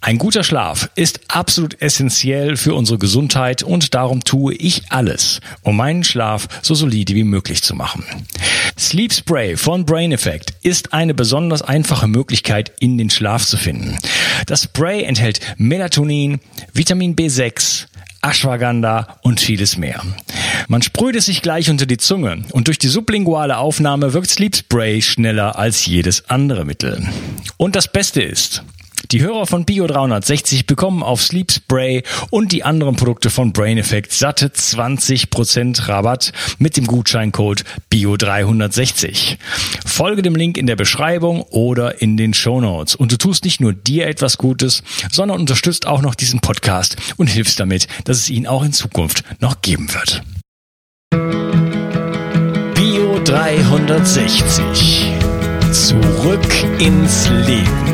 Ein guter Schlaf ist absolut essentiell für unsere Gesundheit und darum tue ich alles, um meinen Schlaf so solide wie möglich zu machen. Sleep Spray von Brain Effect ist eine besonders einfache Möglichkeit, in den Schlaf zu finden. Das Spray enthält Melatonin, Vitamin B6, Ashwagandha und vieles mehr. Man sprüht es sich gleich unter die Zunge und durch die sublinguale Aufnahme wirkt Sleep Spray schneller als jedes andere Mittel. Und das Beste ist, die Hörer von Bio 360 bekommen auf Sleep Spray und die anderen Produkte von Brain Effect satte 20% Rabatt mit dem Gutscheincode Bio 360. Folge dem Link in der Beschreibung oder in den Show Notes und du tust nicht nur dir etwas Gutes, sondern unterstützt auch noch diesen Podcast und hilfst damit, dass es ihn auch in Zukunft noch geben wird. Bio 360. Zurück ins Leben.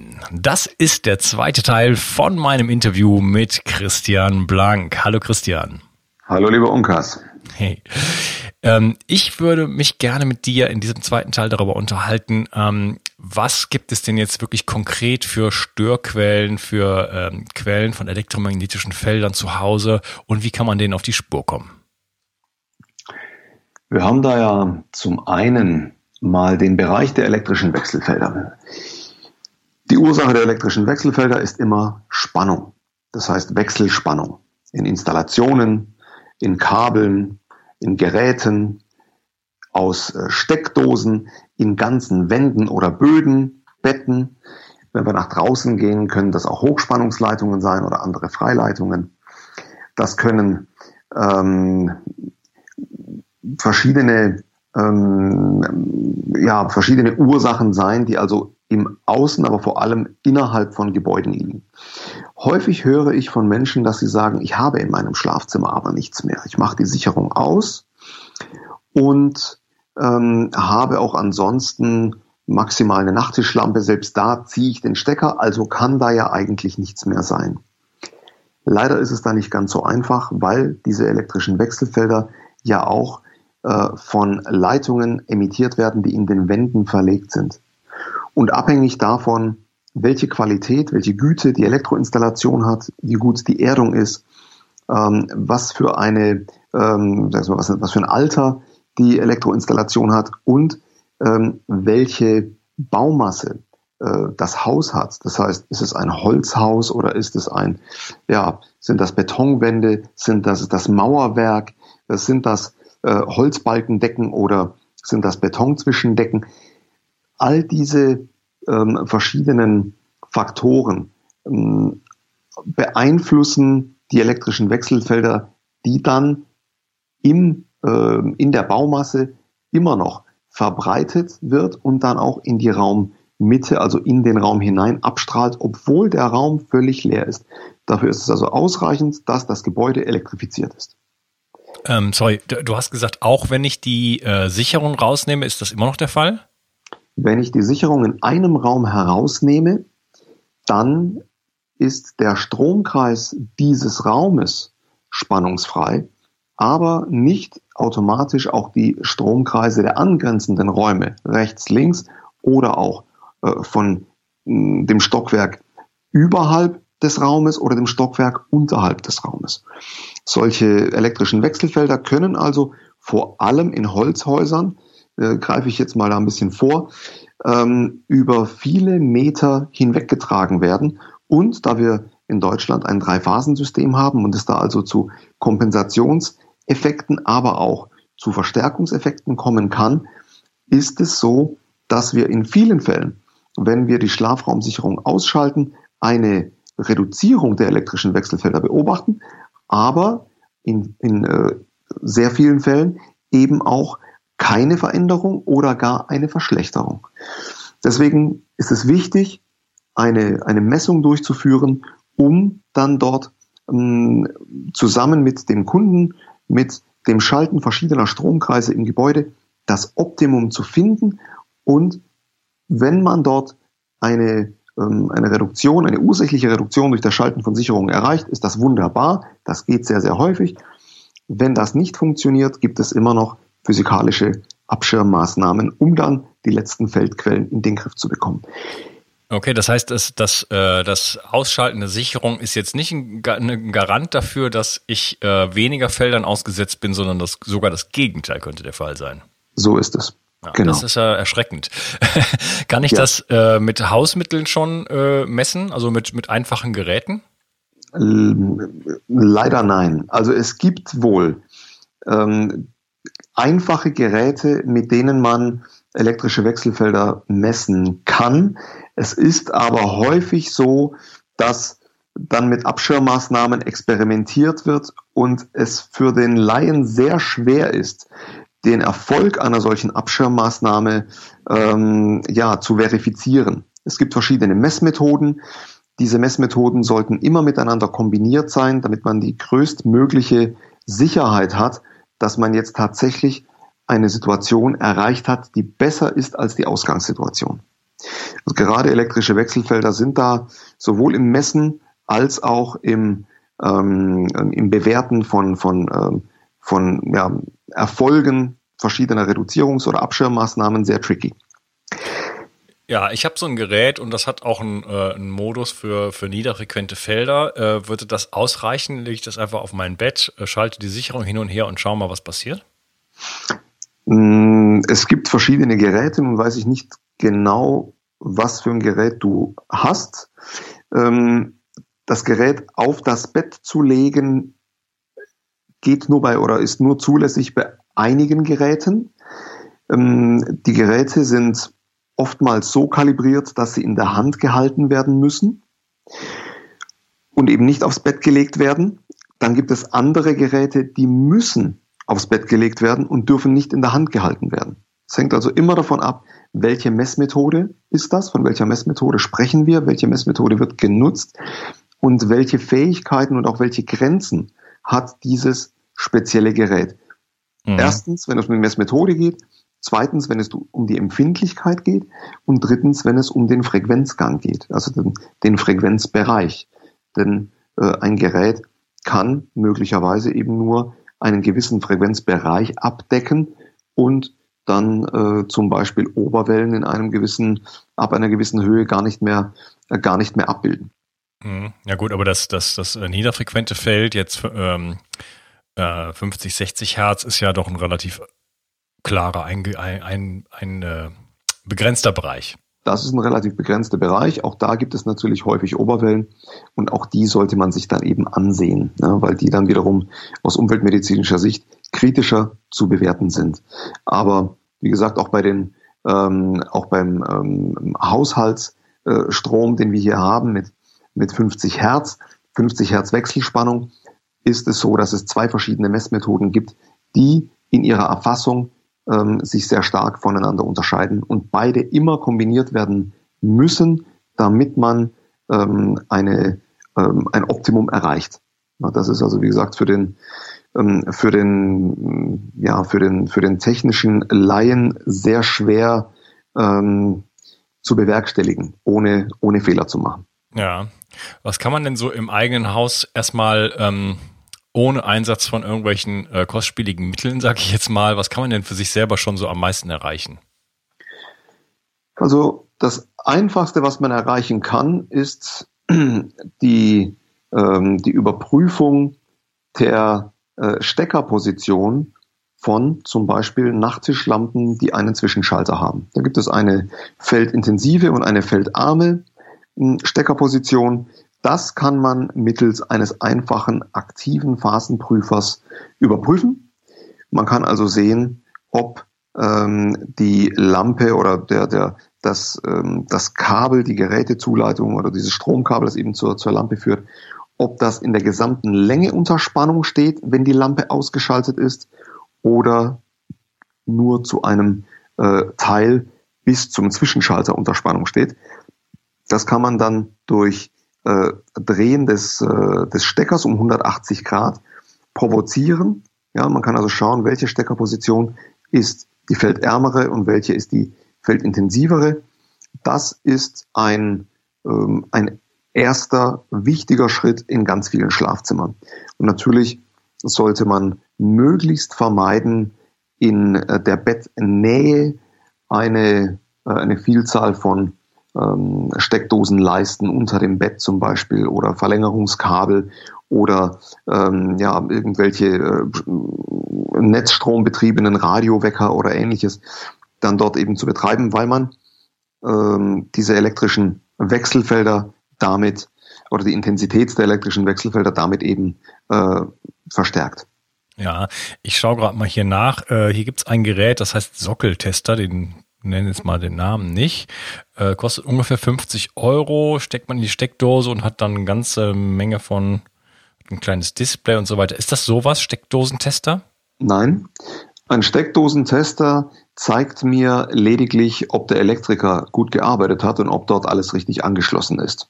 Das ist der zweite Teil von meinem Interview mit Christian Blank. Hallo Christian. Hallo lieber Unkas. Hey. Ähm, ich würde mich gerne mit dir in diesem zweiten Teil darüber unterhalten, ähm, was gibt es denn jetzt wirklich konkret für Störquellen, für ähm, Quellen von elektromagnetischen Feldern zu Hause und wie kann man denen auf die Spur kommen? Wir haben da ja zum einen mal den Bereich der elektrischen Wechselfelder. Die Ursache der elektrischen Wechselfelder ist immer Spannung. Das heißt Wechselspannung in Installationen, in Kabeln, in Geräten, aus äh, Steckdosen, in ganzen Wänden oder Böden, Betten. Wenn wir nach draußen gehen, können das auch Hochspannungsleitungen sein oder andere Freileitungen. Das können ähm, verschiedene ähm, ja, verschiedene Ursachen sein, die also im Außen, aber vor allem innerhalb von Gebäuden liegen. Häufig höre ich von Menschen, dass sie sagen, ich habe in meinem Schlafzimmer aber nichts mehr. Ich mache die Sicherung aus und ähm, habe auch ansonsten maximal eine Nachttischlampe. Selbst da ziehe ich den Stecker, also kann da ja eigentlich nichts mehr sein. Leider ist es da nicht ganz so einfach, weil diese elektrischen Wechselfelder ja auch äh, von Leitungen emittiert werden, die in den Wänden verlegt sind. Und abhängig davon, welche Qualität, welche Güte die Elektroinstallation hat, wie gut die Erdung ist, ähm, was für eine, ähm, was, was für ein Alter die Elektroinstallation hat und ähm, welche Baumasse äh, das Haus hat. Das heißt, ist es ein Holzhaus oder ist es ein, ja, sind das Betonwände, sind das das Mauerwerk, sind das äh, Holzbalkendecken oder sind das Betonzwischendecken? All diese ähm, verschiedenen Faktoren ähm, beeinflussen die elektrischen Wechselfelder, die dann im, äh, in der Baumasse immer noch verbreitet wird und dann auch in die Raummitte, also in den Raum hinein abstrahlt, obwohl der Raum völlig leer ist. Dafür ist es also ausreichend, dass das Gebäude elektrifiziert ist. Ähm, sorry, du hast gesagt, auch wenn ich die äh, Sicherung rausnehme, ist das immer noch der Fall? Wenn ich die Sicherung in einem Raum herausnehme, dann ist der Stromkreis dieses Raumes spannungsfrei, aber nicht automatisch auch die Stromkreise der angrenzenden Räume rechts, links oder auch äh, von mh, hm, dem Stockwerk überhalb des Raumes oder dem Stockwerk unterhalb des Raumes. Solche elektrischen Wechselfelder können also vor allem in Holzhäusern, äh, greife ich jetzt mal da ein bisschen vor, ähm, über viele Meter hinweggetragen werden. Und da wir in Deutschland ein Drei-Phasen-System haben und es da also zu Kompensationseffekten, aber auch zu Verstärkungseffekten kommen kann, ist es so, dass wir in vielen Fällen, wenn wir die Schlafraumsicherung ausschalten, eine Reduzierung der elektrischen Wechselfelder beobachten, aber in, in äh, sehr vielen Fällen eben auch keine Veränderung oder gar eine Verschlechterung. Deswegen ist es wichtig, eine, eine Messung durchzuführen, um dann dort ähm, zusammen mit dem Kunden, mit dem Schalten verschiedener Stromkreise im Gebäude das Optimum zu finden und wenn man dort eine, ähm, eine Reduktion, eine ursächliche Reduktion durch das Schalten von Sicherungen erreicht, ist das wunderbar. Das geht sehr, sehr häufig. Wenn das nicht funktioniert, gibt es immer noch physikalische Abschirmmaßnahmen, um dann die letzten Feldquellen in den Griff zu bekommen. Okay, das heißt, das, das, äh, das Ausschalten der Sicherung ist jetzt nicht ein, ein Garant dafür, dass ich äh, weniger Feldern ausgesetzt bin, sondern das, sogar das Gegenteil könnte der Fall sein. So ist es. Ja, genau. Das ist ja erschreckend. Kann ich ja. das äh, mit Hausmitteln schon messen, also mit, mit einfachen Geräten? Leider nein. Also es gibt wohl ähm, einfache Geräte, mit denen man elektrische Wechselfelder messen kann. Es ist aber häufig so, dass dann mit Abschirmmaßnahmen experimentiert wird und es für den Laien sehr schwer ist, den Erfolg einer solchen Abschirmmaßnahme ähm, ja, zu verifizieren. Es gibt verschiedene Messmethoden. Diese Messmethoden sollten immer miteinander kombiniert sein, damit man die größtmögliche Sicherheit hat, dass man jetzt tatsächlich eine Situation erreicht hat, die besser ist als die Ausgangssituation. Also gerade elektrische Wechselfelder sind da sowohl im Messen als auch im, ähm, im Bewerten von, von, ähm, von ja, Erfolgen verschiedener Reduzierungs- oder Abschirmmaßnahmen sehr tricky. Ja, ich habe so ein Gerät und das hat auch einen, äh, einen Modus für, für niederfrequente Felder. Äh, würde das ausreichen? Lege ich das einfach auf mein Bett, äh, schalte die Sicherung hin und her und schaue mal, was passiert? Mm, es gibt verschiedene Geräte, nun weiß ich nicht genau, was für ein Gerät du hast. Ähm, das Gerät auf das Bett zu legen, geht nur bei oder ist nur zulässig bei einigen Geräten. Ähm, die Geräte sind oftmals so kalibriert, dass sie in der Hand gehalten werden müssen und eben nicht aufs Bett gelegt werden. Dann gibt es andere Geräte, die müssen aufs Bett gelegt werden und dürfen nicht in der Hand gehalten werden. Es hängt also immer davon ab, welche Messmethode ist das, von welcher Messmethode sprechen wir, welche Messmethode wird genutzt und welche Fähigkeiten und auch welche Grenzen hat dieses spezielle Gerät. Mhm. Erstens, wenn es um die Messmethode geht, zweitens, wenn es um die Empfindlichkeit geht und drittens, wenn es um den Frequenzgang geht, also den, den Frequenzbereich. Denn äh, ein Gerät kann möglicherweise eben nur einen gewissen Frequenzbereich abdecken und dann äh, zum Beispiel Oberwellen in einem gewissen, ab einer gewissen Höhe gar nicht mehr, äh, gar nicht mehr abbilden. Mhm. Ja gut, aber das, das, das äh, niederfrequente Feld jetzt ähm, 50, äh, 60 Hertz ist ja doch ein relativ klarer, ein, ein, ein, ein äh, begrenzter Bereich. Das ist ein relativ begrenzter Bereich. Auch da gibt es natürlich häufig Oberwellen und auch die sollte man sich dann eben ansehen, ne, weil die dann wiederum aus umweltmedizinischer Sicht kritischer zu bewerten sind. Aber wie gesagt, auch bei den ähm, auch beim ähm, Haushaltsstrom, äh, den wir hier haben mit mit 50 Hertz, 50 Hertz Wechselspannung, ist es so, dass es zwei verschiedene Messmethoden gibt, die in ihrer Erfassung ähm, sich sehr stark voneinander unterscheiden und beide immer kombiniert werden müssen, damit man ähm, eine, ähm, ein Optimum erreicht. Das ist also, wie gesagt, für den, ähm, für den, ja, für den, für den technischen Laien sehr schwer ähm, zu bewerkstelligen, ohne, ohne Fehler zu machen. Ja. Was kann man denn so im eigenen Haus erstmal ähm, ohne Einsatz von irgendwelchen äh, kostspieligen Mitteln, sage ich jetzt mal, was kann man denn für sich selber schon so am meisten erreichen? Also das Einfachste, was man erreichen kann, ist die, ähm, die Überprüfung der äh, Steckerposition von zum Beispiel Nachttischlampen, die einen Zwischenschalter haben. Da gibt es eine feldintensive und eine feldarme hm, Steckerposition. Das kann man mittels eines einfachen aktiven Phasenprüfers überprüfen. Man kann also sehen, ob ähm, die Lampe oder der, der, das, ähm, das Kabel, die Gerätezuleitung oder dieses Stromkabel, das eben zur, zur Lampe führt, ob das in der gesamten Länge unter Spannung steht, wenn die Lampe ausgeschaltet ist, oder nur zu einem äh, Teil bis zum Zwischenschalter unter Spannung steht. Das kann man dann durch äh, Drehen des, äh, des Steckers um 180 Grad provozieren. Ja, man kann also schauen, welche Steckerposition ist die feldärmere und welche ist die feldintensivere. Das ist ein, ähm, ein erster wichtiger Schritt in ganz vielen Schlafzimmern. Und natürlich sollte man möglichst vermeiden, in äh, der Bettnähe eine, äh, eine Vielzahl von ähm, Steckdosenleisten unter dem Bett zum Beispiel oder Verlängerungskabel oder ähm, ja, irgendwelche äh, netzstrombetriebenen Radiowecker oder ähnliches dann dort eben zu betreiben, weil man ähm, diese elektrischen Wechselfelder damit oder die Intensität der elektrischen Wechselfelder damit eben äh, verstärkt. Ja, ich schaue gerade mal hier nach. Äh, hier gibt's ein Gerät, das heißt Sockeltester, den nennen jetzt mal den Namen nicht. Äh, kostet ungefähr 50 Euro, steckt man in die Steckdose und hat dann eine ganze Menge von ein kleines Display und so weiter. Ist das sowas, Steckdosentester? Nein. Ein Steckdosentester zeigt mir lediglich, ob der Elektriker gut gearbeitet hat und ob dort alles richtig angeschlossen ist.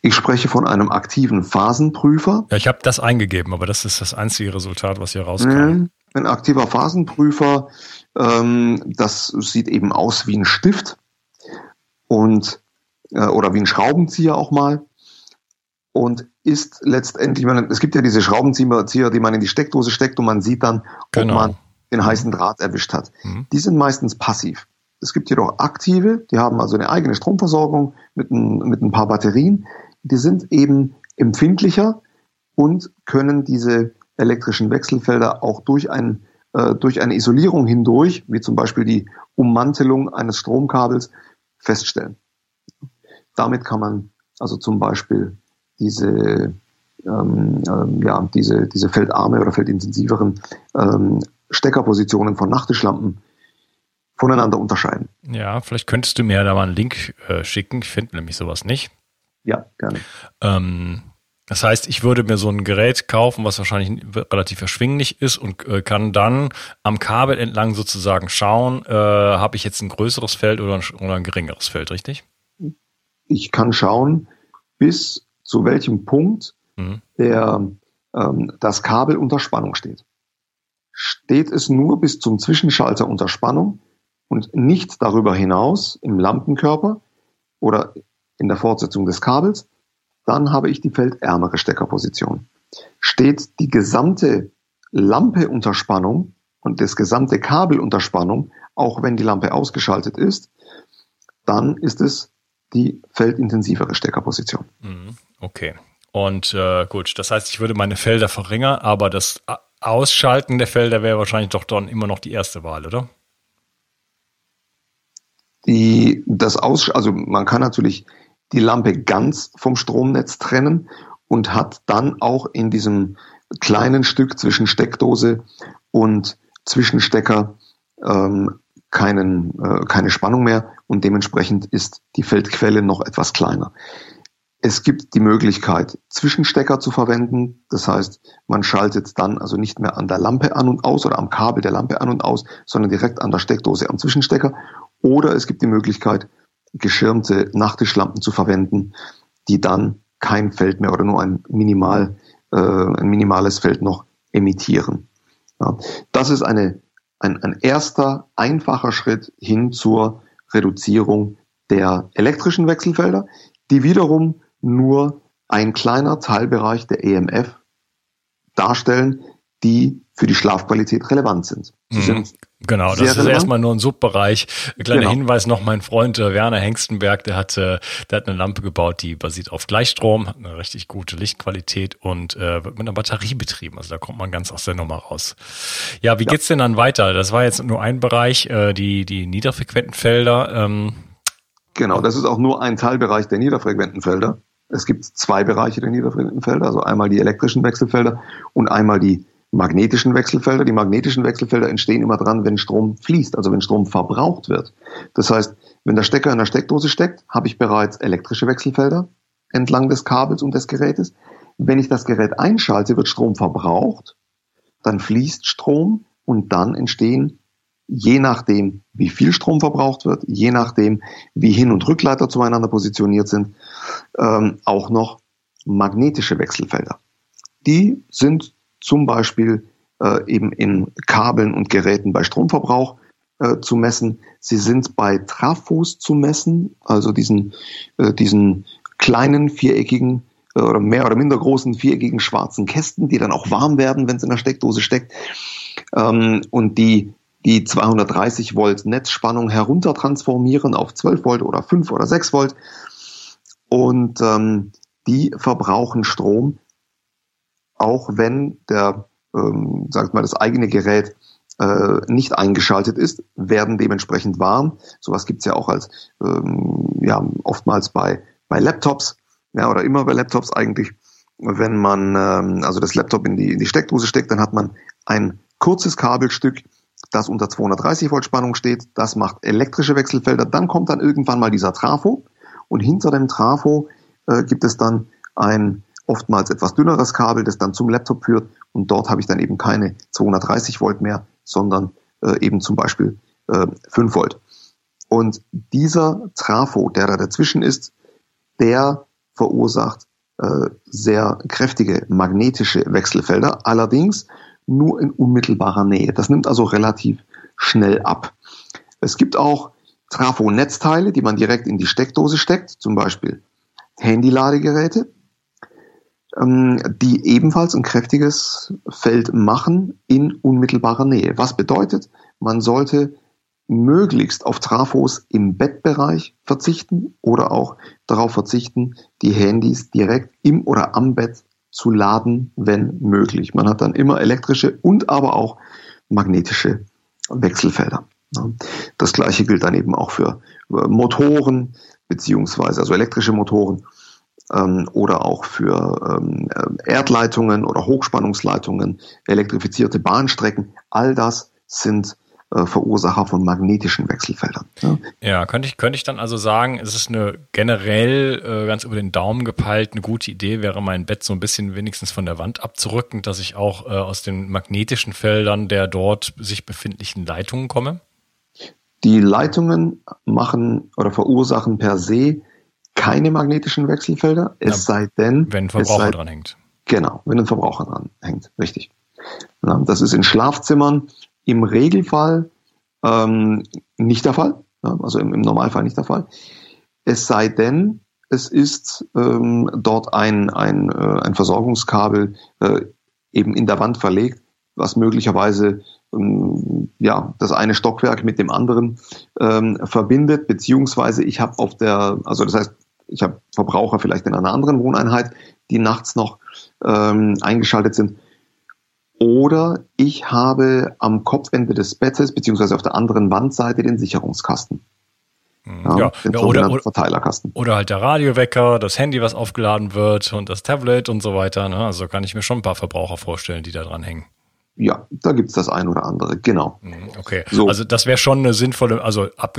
Ich spreche von einem aktiven Phasenprüfer. Ja, ich habe das eingegeben, aber das ist das einzige Resultat, was hier rauskam. Ein aktiver Phasenprüfer, ähm, das sieht eben aus wie ein Stift und äh, oder wie ein Schraubenzieher auch mal und ist letztendlich, man, es gibt ja diese Schraubenzieher, die man in die Steckdose steckt und man sieht dann, genau. ob man den heißen Draht erwischt hat. Mhm. Die sind meistens passiv. Es gibt jedoch aktive, die haben also eine eigene Stromversorgung mit ein, mit ein paar Batterien. Die sind eben empfindlicher und können diese elektrischen Wechselfelder auch durch, ein, äh, durch eine Isolierung hindurch, wie zum Beispiel die Ummantelung eines Stromkabels, feststellen. Damit kann man also zum Beispiel diese, ähm, ähm, ja, diese, diese feldarme oder feldintensiveren ähm, Steckerpositionen von Nachttischlampen voneinander unterscheiden. Ja, vielleicht könntest du mir da mal einen Link äh, schicken. Ich finde nämlich sowas nicht. Ja, gerne. Ähm, das heißt, ich würde mir so ein Gerät kaufen, was wahrscheinlich relativ erschwinglich ist und äh, kann dann am Kabel entlang sozusagen schauen, äh, habe ich jetzt ein größeres Feld oder ein, oder ein geringeres Feld, richtig? Ich kann schauen, bis zu welchem Punkt mhm. der, ähm, das Kabel unter Spannung steht. Steht es nur bis zum Zwischenschalter unter Spannung und nicht darüber hinaus im Lampenkörper oder in der Fortsetzung des Kabels, dann habe ich die feldärmere Steckerposition. Steht die gesamte Lampe unter Spannung und das gesamte Kabel unter Spannung, auch wenn die Lampe ausgeschaltet ist, dann ist es die feldintensivere Steckerposition. Mhm. Okay. Und äh, gut, das heißt, ich würde meine Felder verringern, aber das Ausschalten der Felder wäre wahrscheinlich doch dann immer noch die erste Wahl, oder? Die, das Aus, also man kann natürlich die Lampe ganz vom Stromnetz trennen und hat dann auch in diesem kleinen Stück zwischen Steckdose und Zwischenstecker ähm, keinen, äh, keine Spannung mehr und dementsprechend ist die Feldquelle noch etwas kleiner. Es gibt die Möglichkeit, Zwischenstecker zu verwenden. Das heißt, man schaltet dann also nicht mehr an der Lampe an und aus oder am Kabel der Lampe an und aus, sondern direkt an der Steckdose am Zwischenstecker. Oder es gibt die Möglichkeit, geschirmte Nachttischlampen zu verwenden, die dann kein Feld mehr oder nur ein minimal, äh, ein minimales Feld noch emittieren. Ja, das ist eine, ein, ein erster einfacher Schritt hin zur Reduzierung der elektrischen Wechselfelder, die wiederum nur ein kleiner Teilbereich der EMF darstellen, die für die Schlafqualität relevant sind. Sie mhm. sind Genau, das ist relevant. erstmal nur ein Subbereich. Kleiner genau. Hinweis noch, mein Freund äh, Werner Hengstenberg, der hat, äh, der hat eine Lampe gebaut, die basiert auf Gleichstrom, hat eine richtig gute Lichtqualität und äh, wird mit einer Batterie betrieben. Also da kommt man ganz aus der Nummer raus. Ja, wie ja. geht's denn dann weiter? Das war jetzt nur ein Bereich, äh, die, die niederfrequenten Felder. Ähm. Genau, das ist auch nur ein Teilbereich der niederfrequenten Felder. Es gibt zwei Bereiche der niederfrequenten Felder, also einmal die elektrischen Wechselfelder und einmal die magnetischen Wechselfelder. Die magnetischen Wechselfelder entstehen immer dran, wenn Strom fließt, also wenn Strom verbraucht wird. Das heißt, wenn der Stecker in der Steckdose steckt, habe ich bereits elektrische Wechselfelder entlang des Kabels und des Gerätes. Wenn ich das Gerät einschalte, wird Strom verbraucht, dann fließt Strom und dann entstehen, je nachdem, wie viel Strom verbraucht wird, je nachdem, wie Hin- und Rückleiter zueinander positioniert sind, ähm, auch noch magnetische Wechselfelder. Die sind zum Beispiel äh, eben in Kabeln und Geräten bei Stromverbrauch äh, zu messen. Sie sind bei Trafos zu messen, also diesen, äh, diesen kleinen viereckigen äh, oder mehr oder minder großen viereckigen schwarzen Kästen, die dann auch warm werden, wenn es in der Steckdose steckt ähm, und die die 230 Volt Netzspannung heruntertransformieren auf 12 Volt oder 5 oder 6 Volt und ähm, die verbrauchen Strom, auch wenn der, ähm, sagt mal, das eigene Gerät äh, nicht eingeschaltet ist, werden dementsprechend warm. Sowas gibt's ja auch als ähm, ja oftmals bei bei Laptops, ja oder immer bei Laptops eigentlich. Wenn man ähm, also das Laptop in die in die Steckdose steckt, dann hat man ein kurzes Kabelstück, das unter 230 Volt Spannung steht. Das macht elektrische Wechselfelder. Dann kommt dann irgendwann mal dieser Trafo und hinter dem Trafo äh, gibt es dann ein oftmals etwas dünneres Kabel, das dann zum Laptop führt und dort habe ich dann eben keine 230 Volt mehr, sondern äh, eben zum Beispiel äh, 5 Volt. Und dieser Trafo, der da dazwischen ist, der verursacht äh, sehr kräftige magnetische Wechselfelder, allerdings nur in unmittelbarer Nähe. Das nimmt also relativ schnell ab. Es gibt auch Trafo-Netzteile, die man direkt in die Steckdose steckt, zum Beispiel Handy-Ladegeräte. Ähm, die ebenfalls ein kräftiges Feld machen in unmittelbarer Nähe. Was bedeutet, man sollte möglichst auf Trafos im Bettbereich verzichten oder auch darauf verzichten, die Handys direkt im oder am Bett zu laden, wenn möglich. Man hat dann immer elektrische und aber auch magnetische Wechselfelder. Das gleiche gilt dann eben auch für Motoren beziehungsweise also elektrische Motoren ähm, oder auch für ähm, äh, Erdleitungen oder Hochspannungsleitungen, elektrifizierte Bahnstrecken. All das sind äh, Verursacher von magnetischen Wechselfeldern. Ja. ja, könnte ich, könnte ich dann also sagen, es ist eine generell äh, ganz über den Daumen gepeilt eine gute Idee, wäre mein Bett so ein bisschen wenigstens von der Wand abzurücken, dass ich auch äh, aus den magnetischen Feldern der dort sich befindlichen Leitungen komme? Die Leitungen machen oder verursachen per se keine magnetischen Wechselfelder, es ja, sei denn. Wenn ein Verbraucher sei, dran hängt. Genau, wenn ein Verbraucher dran hängt, richtig. Ja, das ist in Schlafzimmern im Regelfall ähm, nicht der Fall, ja, also im, im, Normalfall nicht der Fall. Es sei denn, es ist ähm, dort ein, ein, äh, ein Versorgungskabel äh, eben in der Wand verlegt, was möglicherweise ähm, ja, das eine Stockwerk mit dem anderen ähm, verbindet, beziehungsweise ich habe auf der, also das heißt, ich habe Verbraucher vielleicht in einer anderen Wohneinheit, die nachts noch ähm, eingeschaltet sind. Oder ich habe am Kopfende des Bettes beziehungsweise auf der anderen Wandseite den Sicherungskasten. Mhm. Ja, ja oder, oder, Verteilerkasten. Oder halt der Radiowecker, das Handy, was aufgeladen wird und das Tablet und so weiter. Ne? Also kann ich mir schon ein paar Verbraucher vorstellen, die da dran hängen. Ja, da gibt's das ein oder andere, genau. Mhm, okay, so. also das wäre schon eine sinnvolle, also ab,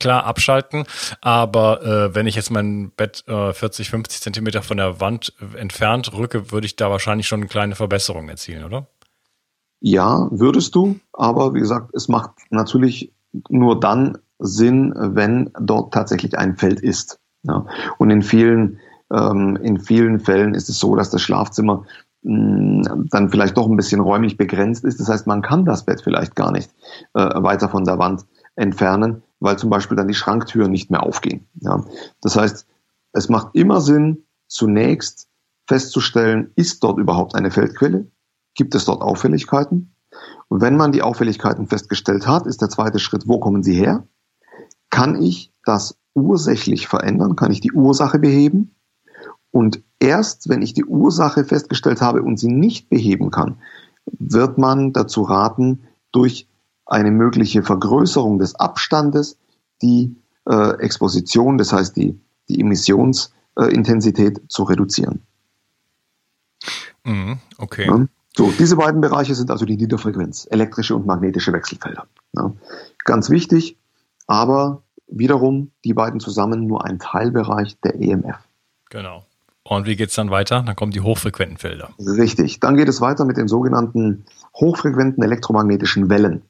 klar abschalten, aber äh, wenn ich jetzt mein Bett äh, 40, 50 Zentimeter von der Wand entfernt rücke, würde ich da wahrscheinlich schon eine kleine Verbesserung erzielen, oder? Ja, würdest du, aber wie gesagt, es macht natürlich nur dann Sinn, wenn dort tatsächlich ein Feld ist. Ja. Und in vielen, ähm, in vielen Fällen ist es so, dass das Schlafzimmer dann vielleicht doch ein bisschen räumlich begrenzt ist. Das heißt, man kann das Bett vielleicht gar nicht äh, weiter von der Wand entfernen, weil zum Beispiel dann die Schranktüren nicht mehr aufgehen. Ja. Das heißt, es macht immer Sinn, zunächst festzustellen, ist dort überhaupt eine Feldquelle? Gibt es dort Auffälligkeiten? Und wenn man die Auffälligkeiten festgestellt hat, ist der zweite Schritt, wo kommen sie her? Kann ich das ursächlich verändern? Kann ich die Ursache beheben? Und erst wenn ich die Ursache festgestellt habe und sie nicht beheben kann, wird man dazu raten, durch eine mögliche Vergrößerung des Abstandes die äh, Exposition, das heißt die, die Emissionsintensität äh, zu reduzieren. Mhm, okay. Ja? So, diese beiden Bereiche sind also die Niederfrequenz, elektrische und magnetische Wechselfelder. Ja? Ganz wichtig, aber wiederum die beiden zusammen nur ein Teilbereich der EMF. Genau. Und wie geht es dann weiter? Dann kommen die hochfrequenten Felder. Richtig. Dann geht es weiter mit den sogenannten hochfrequenten elektromagnetischen Wellen.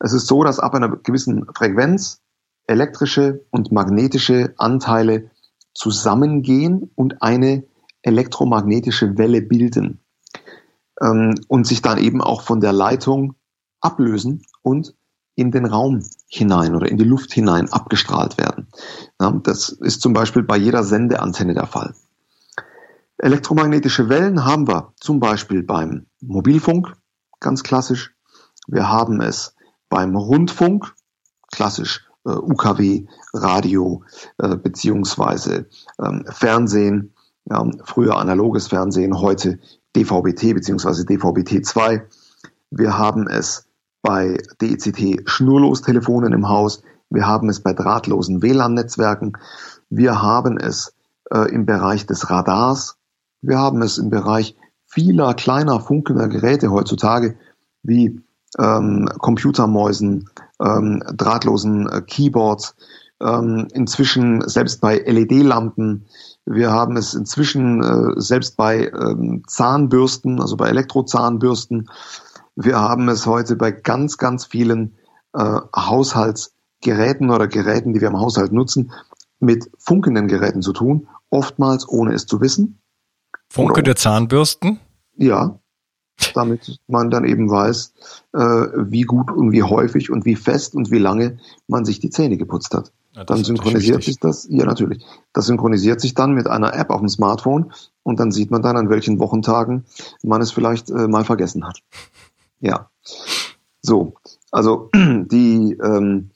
Es ist so, dass ab einer gewissen Frequenz elektrische und magnetische Anteile zusammengehen und eine elektromagnetische Welle bilden ähm, und sich dann eben auch von der Leitung ablösen und in den Raum hinein oder in die Luft hinein abgestrahlt werden. Ja, das ist zum Beispiel bei jeder Sendeantenne der Fall. Elektromagnetische Wellen haben wir zum Beispiel beim Mobilfunk, ganz klassisch. Wir haben es beim Rundfunk, klassisch äh, UKW, Radio äh, beziehungsweise ähm, Fernsehen, ja, früher analoges Fernsehen, heute DVB-T beziehungsweise DVB-T2. Wir haben es bei DECT-Schnurlostelefonen im Haus. Wir haben es bei drahtlosen WLAN-Netzwerken. Wir haben es äh, im Bereich des Radars. Wir haben es im Bereich vieler kleiner funkender Geräte heutzutage wie ähm, Computermäusen, ähm, drahtlosen äh, Keyboards, ähm, inzwischen selbst bei LED-Lampen. Wir haben es inzwischen äh, selbst bei ähm, Zahnbürsten, also bei Elektrozahnbürsten. Wir haben es heute bei ganz, ganz vielen äh, Haushaltsgeräten oder Geräten, die wir im Haushalt nutzen, mit funkenden Geräten zu tun, oftmals ohne es zu wissen. Funkende Zahnbürsten? Ja, damit man dann eben weiß, äh, wie gut und wie häufig und wie fest und wie lange man sich die Zähne geputzt hat. Ja, dann synchronisiert sich das, ja natürlich, das synchronisiert sich dann mit einer App auf dem Smartphone und dann sieht man dann, an welchen Wochentagen man es vielleicht äh, mal vergessen hat. Ja, so, also die, ähm,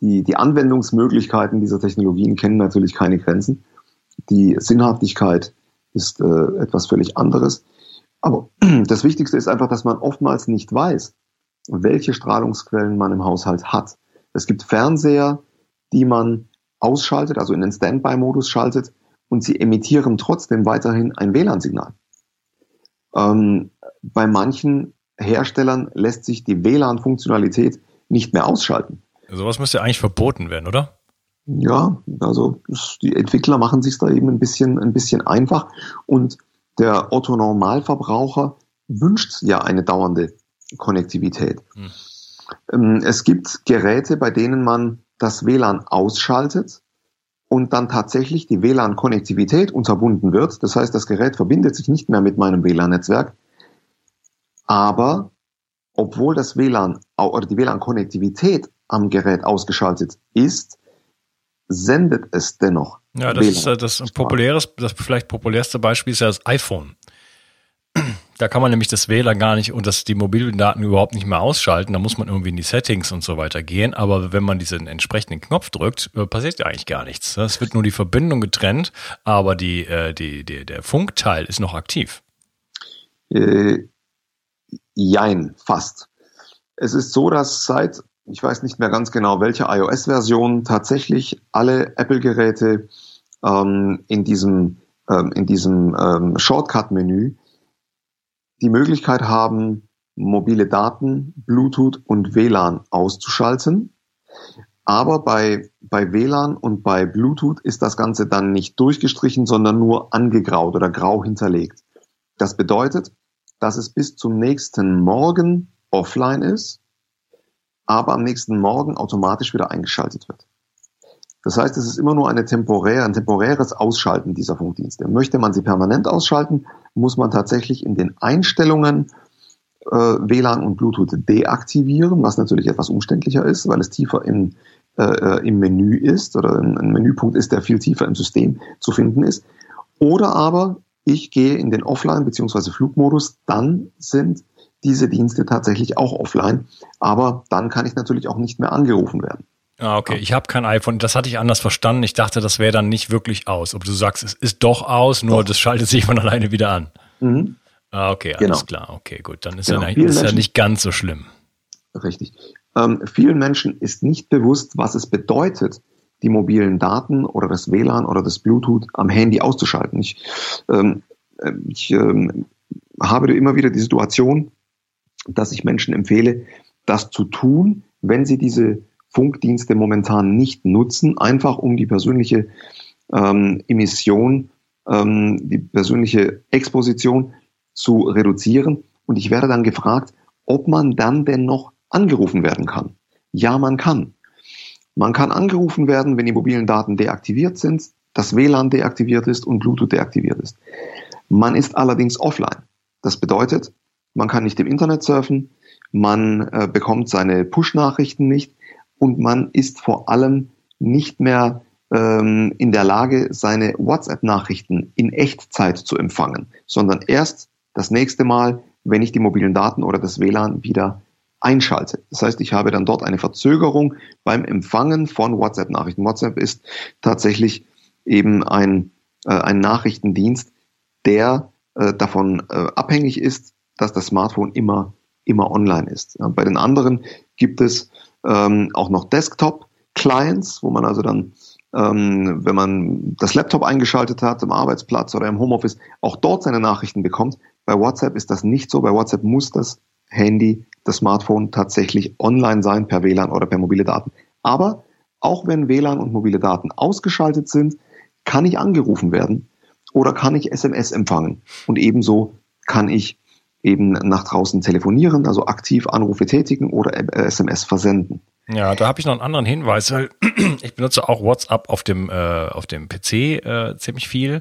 die, die Anwendungsmöglichkeiten dieser Technologien kennen natürlich keine Grenzen. Die Sinnhaftigkeit ist äh, etwas völlig anderes. Aber das Wichtigste ist einfach, dass man oftmals nicht weiß, welche Strahlungsquellen man im Haushalt hat. Es gibt Fernseher, die man ausschaltet, also in den Standby-Modus schaltet, und sie emittieren trotzdem weiterhin ein WLAN-Signal. Ähm, bei manchen Herstellern lässt sich die WLAN-Funktionalität nicht mehr ausschalten. Sowas müsste eigentlich verboten werden, oder? Ja, also die Entwickler machen sich da eben ein bisschen, ein bisschen einfach und der Otto Normalverbraucher wünscht ja eine dauernde Konnektivität. Hm. Es gibt Geräte, bei denen man das WLAN ausschaltet und dann tatsächlich die WLAN-Konnektivität unterbunden wird. Das heißt, das Gerät verbindet sich nicht mehr mit meinem WLAN-Netzwerk, aber obwohl das WLAN oder die WLAN-Konnektivität am Gerät ausgeschaltet ist, sendet es dennoch. Ja, das ist das populäres, das vielleicht populärste Beispiel ist ja das iPhone. Da kann man nämlich das WLAN gar nicht und das, die mobilen Daten überhaupt nicht mehr ausschalten. Da muss man irgendwie in die Settings und so weiter gehen. Aber wenn man diesen entsprechenden Knopf drückt, äh, passiert ja eigentlich gar nichts. Es wird nur die Verbindung getrennt, aber die, äh, die, die, der Funkteil ist noch aktiv. Äh, jein, fast. Es ist so, dass seit ich weiß nicht mehr ganz genau, welche iOS-Version tatsächlich alle Apple-Geräte ähm, in diesem, ähm, in diesem ähm, Shortcut-Menü die Möglichkeit haben, mobile Daten, Bluetooth und WLAN auszuschalten. Aber bei, bei WLAN und bei Bluetooth ist das Ganze dann nicht durchgestrichen, sondern nur angegraut oder grau hinterlegt. Das bedeutet, dass es bis zum nächsten Morgen offline ist aber am nächsten Morgen automatisch wieder eingeschaltet wird. Das heißt, es ist immer nur eine temporär, ein temporäres Ausschalten dieser Funkdienste. Möchte man sie permanent ausschalten, muss man tatsächlich in den Einstellungen äh, WLAN und Bluetooth deaktivieren, was natürlich etwas umständlicher ist, weil es tiefer im, äh, äh im Menü ist oder ein Menüpunkt ist, der viel tiefer im System zu finden ist. Oder aber ich gehe in den Offline- bzw. Flugmodus, dann sind diese Dienste tatsächlich auch offline. Aber dann kann ich natürlich auch nicht mehr angerufen werden. Ah, okay. Ich habe kein iPhone. Das hatte ich anders verstanden. Ich dachte, das wäre dann nicht wirklich aus. Aber du sagst, es ist doch aus, nur doch. das schaltet sich von alleine wieder an. Mhm. Ah, okay, alles genau. klar. Okay, gut. Dann ist, genau. ja, ist ja nicht ganz so schlimm. Richtig. Ähm, vielen Menschen ist nicht bewusst, was es bedeutet, die mobilen Daten oder das WLAN oder das Bluetooth am Handy auszuschalten. Ich, ähm, äh, ich ähm, habe immer wieder die Situation, dass ich Menschen empfehle, das zu tun, wenn sie diese Funkdienste momentan nicht nutzen, einfach um die persönliche ähm, Emission, ähm, die persönliche Exposition zu reduzieren. Und ich werde dann gefragt, ob man dann denn noch angerufen werden kann. Ja, man kann. Man kann angerufen werden, wenn die mobilen Daten deaktiviert sind, das WLAN deaktiviert ist und Bluetooth deaktiviert ist. Man ist allerdings offline. Das bedeutet, man kann nicht im Internet surfen, man äh, bekommt seine Push-Nachrichten nicht und man ist vor allem nicht mehr ähm, in der Lage, seine WhatsApp-Nachrichten in Echtzeit zu empfangen, sondern erst das nächste Mal, wenn ich die mobilen Daten oder das WLAN wieder einschalte. Das heißt, ich habe dann dort eine Verzögerung beim Empfangen von WhatsApp-Nachrichten. WhatsApp ist tatsächlich eben ein, äh, ein Nachrichtendienst, der äh, davon äh, abhängig ist, dass das Smartphone immer, immer online ist. Ja, bei den anderen gibt es ähm, auch noch Desktop-Clients, wo man also dann, ähm, wenn man das Laptop eingeschaltet hat, im Arbeitsplatz oder im Homeoffice, auch dort seine Nachrichten bekommt. Bei WhatsApp ist das nicht so. Bei WhatsApp muss das Handy, das Smartphone tatsächlich online sein per WLAN oder per mobile Daten. Aber auch wenn WLAN und mobile Daten ausgeschaltet sind, kann ich angerufen werden oder kann ich SMS empfangen. Und ebenso kann ich eben nach draußen telefonieren, also aktiv Anrufe tätigen oder SMS versenden. Ja, da habe ich noch einen anderen Hinweis, weil ich benutze auch WhatsApp auf dem äh, auf dem PC äh, ziemlich viel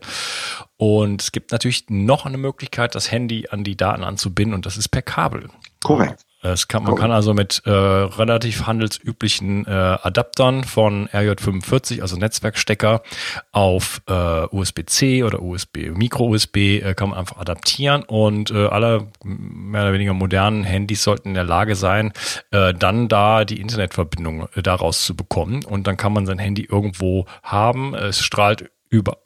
und es gibt natürlich noch eine Möglichkeit, das Handy an die Daten anzubinden und das ist per Kabel. Korrekt. Es kann, man kann also mit äh, relativ handelsüblichen äh, Adaptern von RJ45, also Netzwerkstecker, auf äh, USB-C oder USB, Micro-USB äh, kann man einfach adaptieren und äh, alle mehr oder weniger modernen Handys sollten in der Lage sein, äh, dann da die Internetverbindung äh, daraus zu bekommen und dann kann man sein Handy irgendwo haben. Es strahlt über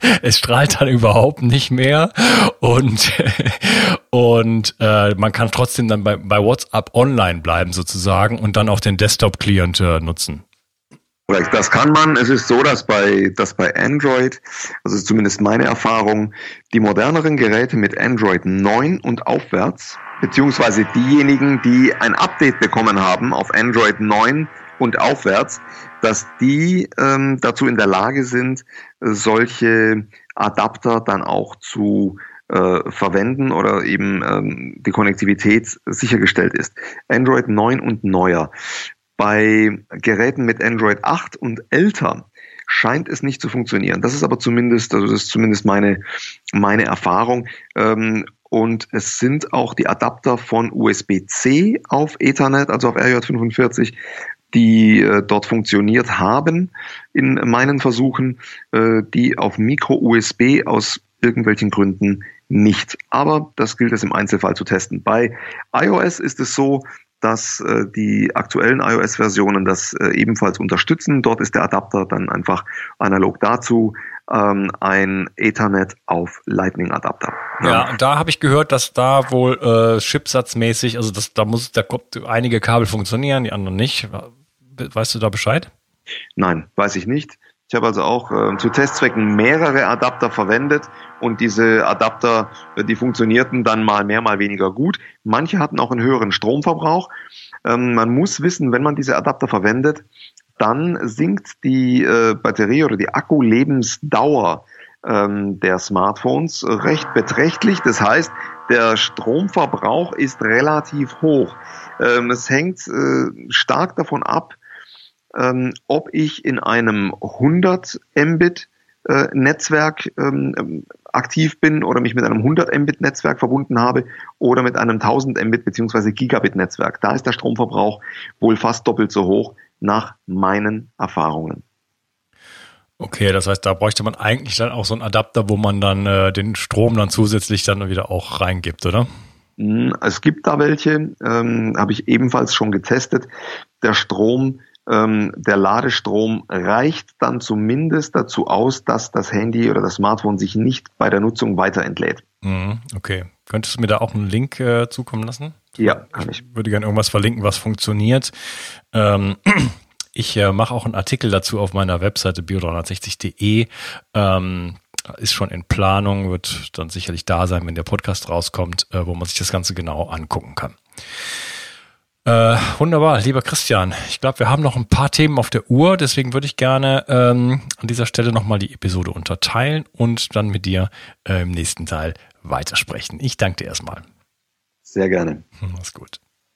es strahlt dann überhaupt nicht mehr und und äh, man kann trotzdem dann bei, bei WhatsApp online bleiben sozusagen und dann auch den Desktop-Client äh, nutzen. Das kann man. Es ist so, dass bei, dass bei Android, also zumindest meine Erfahrung, die moderneren Geräte mit Android 9 und aufwärts, beziehungsweise diejenigen, die ein Update bekommen haben auf Android 9 und aufwärts, dass die ähm, dazu in der Lage sind, solche Adapter dann auch zu äh, verwenden oder eben ähm, die Konnektivität sichergestellt ist. Android 9 und neuer. Bei Geräten mit Android 8 und älter scheint es nicht zu funktionieren. Das ist aber zumindest, also das ist zumindest meine, meine Erfahrung. Ähm, und es sind auch die Adapter von USB-C auf Ethernet, also auf RJ45, die äh, dort funktioniert haben in meinen Versuchen, äh, die auf Micro-USB aus irgendwelchen Gründen nicht. Aber das gilt es im Einzelfall zu testen. Bei iOS ist es so, dass äh, die aktuellen iOS-Versionen das äh, ebenfalls unterstützen. Dort ist der Adapter dann einfach analog dazu ähm, ein Ethernet auf Lightning-Adapter. Ja, ja, und da habe ich gehört, dass da wohl äh, chipsatzmäßig, also das, da muss, da kommt einige Kabel funktionieren, die anderen nicht. Weißt du da Bescheid? Nein, weiß ich nicht. Ich habe also auch äh, zu Testzwecken mehrere Adapter verwendet und diese Adapter, äh, die funktionierten dann mal mehr, mal weniger gut. Manche hatten auch einen höheren Stromverbrauch. Ähm, man muss wissen, wenn man diese Adapter verwendet, dann sinkt die äh, Batterie oder die Akkulebensdauer ähm, der Smartphones recht beträchtlich. Das heißt, der Stromverbrauch ist relativ hoch. Ähm, es hängt äh, stark davon ab, ähm, ob ich in einem 100 Mbit äh, Netzwerk ähm, aktiv bin oder mich mit einem 100 Mbit Netzwerk verbunden habe oder mit einem 1000 Mbit bzw. Gigabit Netzwerk. Da ist der Stromverbrauch wohl fast doppelt so hoch nach meinen Erfahrungen. Okay, das heißt, da bräuchte man eigentlich dann auch so einen Adapter, wo man dann äh, den Strom dann zusätzlich dann wieder auch reingibt, oder? Hm, es gibt da welche, ähm, habe ich ebenfalls schon getestet. Der Strom, ähm, der Ladestrom reicht dann zumindest dazu aus, dass das Handy oder das Smartphone sich nicht bei der Nutzung weiter entlädt. Mhm, okay. Könntest du mir da auch einen Link äh, zukommen lassen? Ja, kann ich. Ich würde gerne irgendwas verlinken, was funktioniert. Ähm, ich äh, mache auch einen Artikel dazu auf meiner Webseite bio360.de. Ähm, ist schon in Planung, wird dann sicherlich da sein, wenn der Podcast rauskommt, äh, wo man sich das Ganze genau angucken kann. Äh, wunderbar, lieber Christian. Ich glaube, wir haben noch ein paar Themen auf der Uhr, deswegen würde ich gerne ähm, an dieser Stelle nochmal die Episode unterteilen und dann mit dir äh, im nächsten Teil weitersprechen. Ich danke dir erstmal. Sehr gerne. Mach's gut.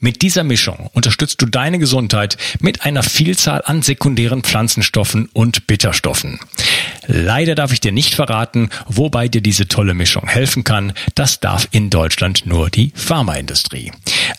Mit dieser Mischung unterstützt du deine Gesundheit mit einer Vielzahl an sekundären Pflanzenstoffen und Bitterstoffen. Leider darf ich dir nicht verraten, wobei dir diese tolle Mischung helfen kann. Das darf in Deutschland nur die Pharmaindustrie.